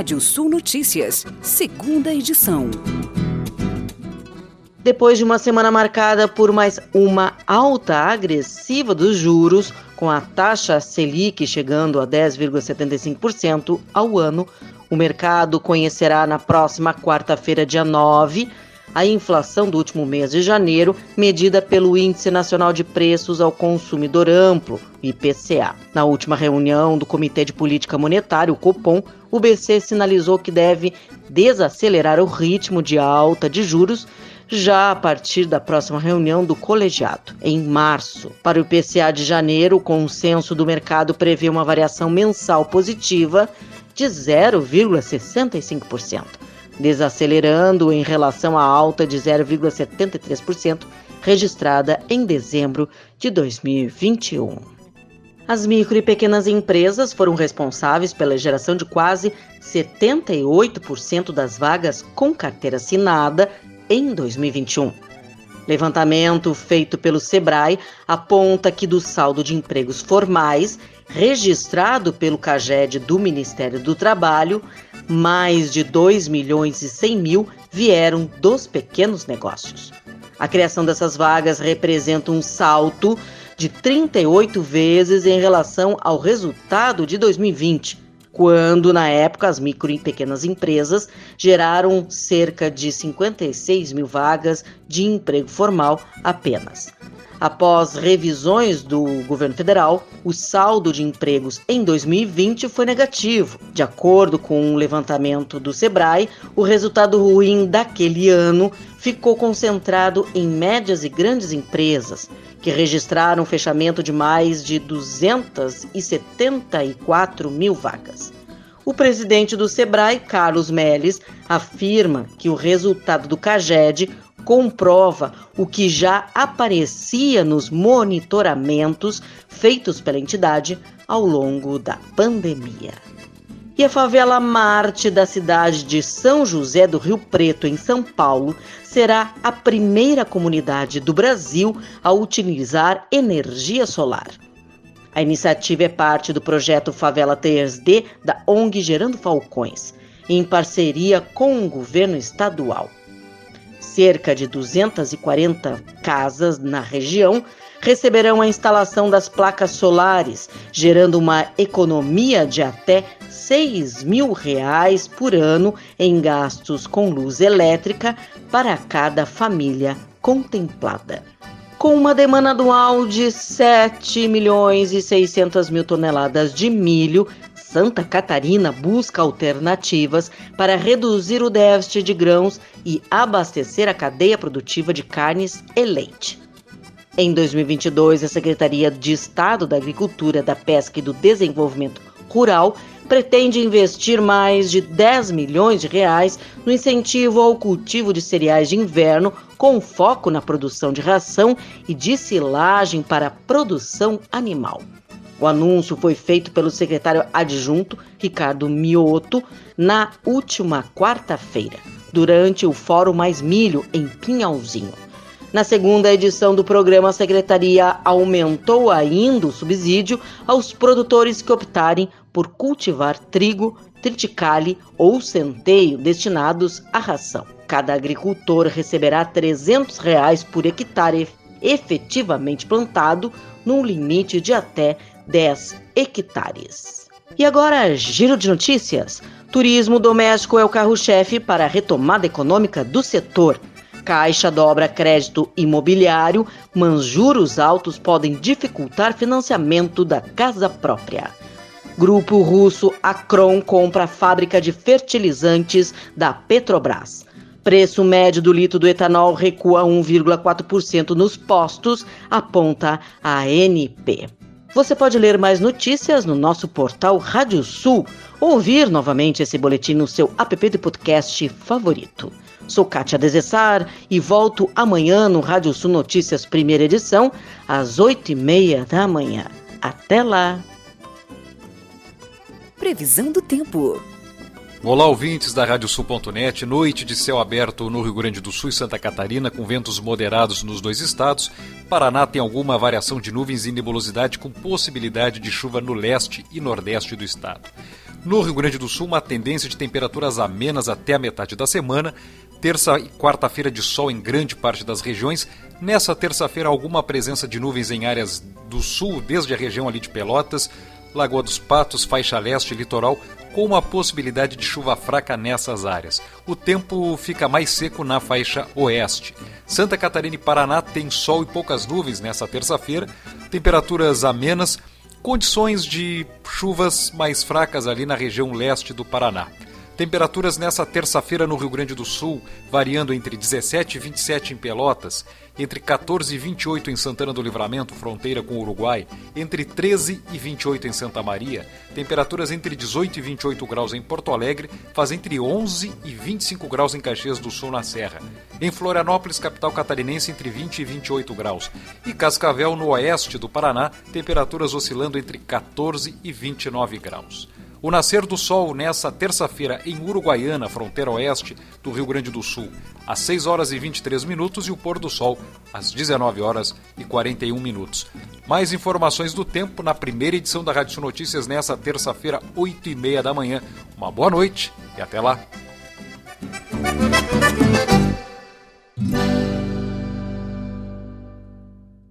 Rádio Sul Notícias, segunda edição. Depois de uma semana marcada por mais uma alta agressiva dos juros, com a taxa Selic chegando a 10,75% ao ano, o mercado conhecerá na próxima quarta-feira, dia 9, a inflação do último mês de janeiro, medida pelo Índice Nacional de Preços ao Consumidor Amplo, IPCA. Na última reunião do Comitê de Política Monetária, o Copom, o BC sinalizou que deve desacelerar o ritmo de alta de juros já a partir da próxima reunião do colegiado, em março. Para o IPCA de janeiro, o consenso do mercado prevê uma variação mensal positiva de 0,65% desacelerando em relação à alta de 0,73% registrada em dezembro de 2021. As micro e pequenas empresas foram responsáveis pela geração de quase 78% das vagas com carteira assinada em 2021. Levantamento feito pelo Sebrae aponta que do saldo de empregos formais registrado pelo CAGED do Ministério do Trabalho, mais de 2 milhões e 100 mil vieram dos pequenos negócios. A criação dessas vagas representa um salto de 38 vezes em relação ao resultado de 2020, quando, na época, as micro e pequenas empresas geraram cerca de 56 mil vagas de emprego formal apenas. Após revisões do governo federal, o saldo de empregos em 2020 foi negativo. De acordo com um levantamento do Sebrae, o resultado ruim daquele ano ficou concentrado em médias e grandes empresas, que registraram um fechamento de mais de 274 mil vagas. O presidente do Sebrae, Carlos Melles, afirma que o resultado do CAGED comprova o que já aparecia nos monitoramentos feitos pela entidade ao longo da pandemia. E a favela Marte da cidade de São José do Rio Preto, em São Paulo, será a primeira comunidade do Brasil a utilizar energia solar. A iniciativa é parte do projeto Favela 3D da ONG Gerando Falcões, em parceria com o governo estadual cerca de 240 casas na região receberão a instalação das placas solares, gerando uma economia de até 6 mil reais por ano em gastos com luz elétrica para cada família contemplada. Com uma demanda anual de 7 milhões e 600 mil toneladas de milho, Santa Catarina busca alternativas para reduzir o déficit de grãos e abastecer a cadeia produtiva de carnes e leite. Em 2022, a Secretaria de Estado da Agricultura, da Pesca e do Desenvolvimento Rural pretende investir mais de 10 milhões de reais no incentivo ao cultivo de cereais de inverno, com foco na produção de ração e de silagem para a produção animal. O anúncio foi feito pelo secretário adjunto Ricardo Mioto na última quarta-feira, durante o Fórum Mais Milho em Pinhalzinho. Na segunda edição do programa, a secretaria aumentou ainda o subsídio aos produtores que optarem por cultivar trigo, triticale ou centeio destinados à ração. Cada agricultor receberá 300 reais por hectare efetivamente plantado, num limite de até 10 hectares. E agora, giro de notícias. Turismo doméstico é o carro-chefe para a retomada econômica do setor. Caixa dobra crédito imobiliário, mas juros altos podem dificultar financiamento da casa própria. Grupo russo Acron compra a fábrica de fertilizantes da Petrobras. Preço médio do litro do etanol recua 1,4% nos postos, aponta a ANP. Você pode ler mais notícias no nosso portal Rádio Sul ou ouvir novamente esse boletim no seu app de podcast favorito. Sou Kátia Desessar e volto amanhã no Rádio Sul Notícias, primeira edição, às oito e meia da manhã. Até lá! Previsão do tempo. Olá, ouvintes da Radiosul.net. Noite de céu aberto no Rio Grande do Sul e Santa Catarina, com ventos moderados nos dois estados. Paraná tem alguma variação de nuvens e nebulosidade, com possibilidade de chuva no leste e nordeste do estado. No Rio Grande do Sul, uma tendência de temperaturas amenas até a metade da semana. Terça e quarta-feira de sol em grande parte das regiões. Nessa terça-feira, alguma presença de nuvens em áreas do sul, desde a região ali de Pelotas, Lagoa dos Patos, faixa leste, litoral, com uma possibilidade de chuva fraca nessas áreas. O tempo fica mais seco na faixa oeste. Santa Catarina e Paraná têm sol e poucas nuvens nessa terça-feira, temperaturas amenas, condições de chuvas mais fracas ali na região leste do Paraná. Temperaturas nessa terça-feira no Rio Grande do Sul, variando entre 17 e 27 em Pelotas, entre 14 e 28 em Santana do Livramento, fronteira com o Uruguai, entre 13 e 28 em Santa Maria, temperaturas entre 18 e 28 graus em Porto Alegre, faz entre 11 e 25 graus em Caxias do Sul, na Serra. Em Florianópolis, capital catarinense, entre 20 e 28 graus. E Cascavel, no oeste do Paraná, temperaturas oscilando entre 14 e 29 graus. O nascer do sol nessa terça-feira em Uruguaiana, fronteira oeste do Rio Grande do Sul, às 6 horas e 23 minutos e o pôr do sol às 19 horas e 41 minutos. Mais informações do tempo na primeira edição da Rádio Notícias nessa terça-feira, 8 e meia da manhã. Uma boa noite e até lá.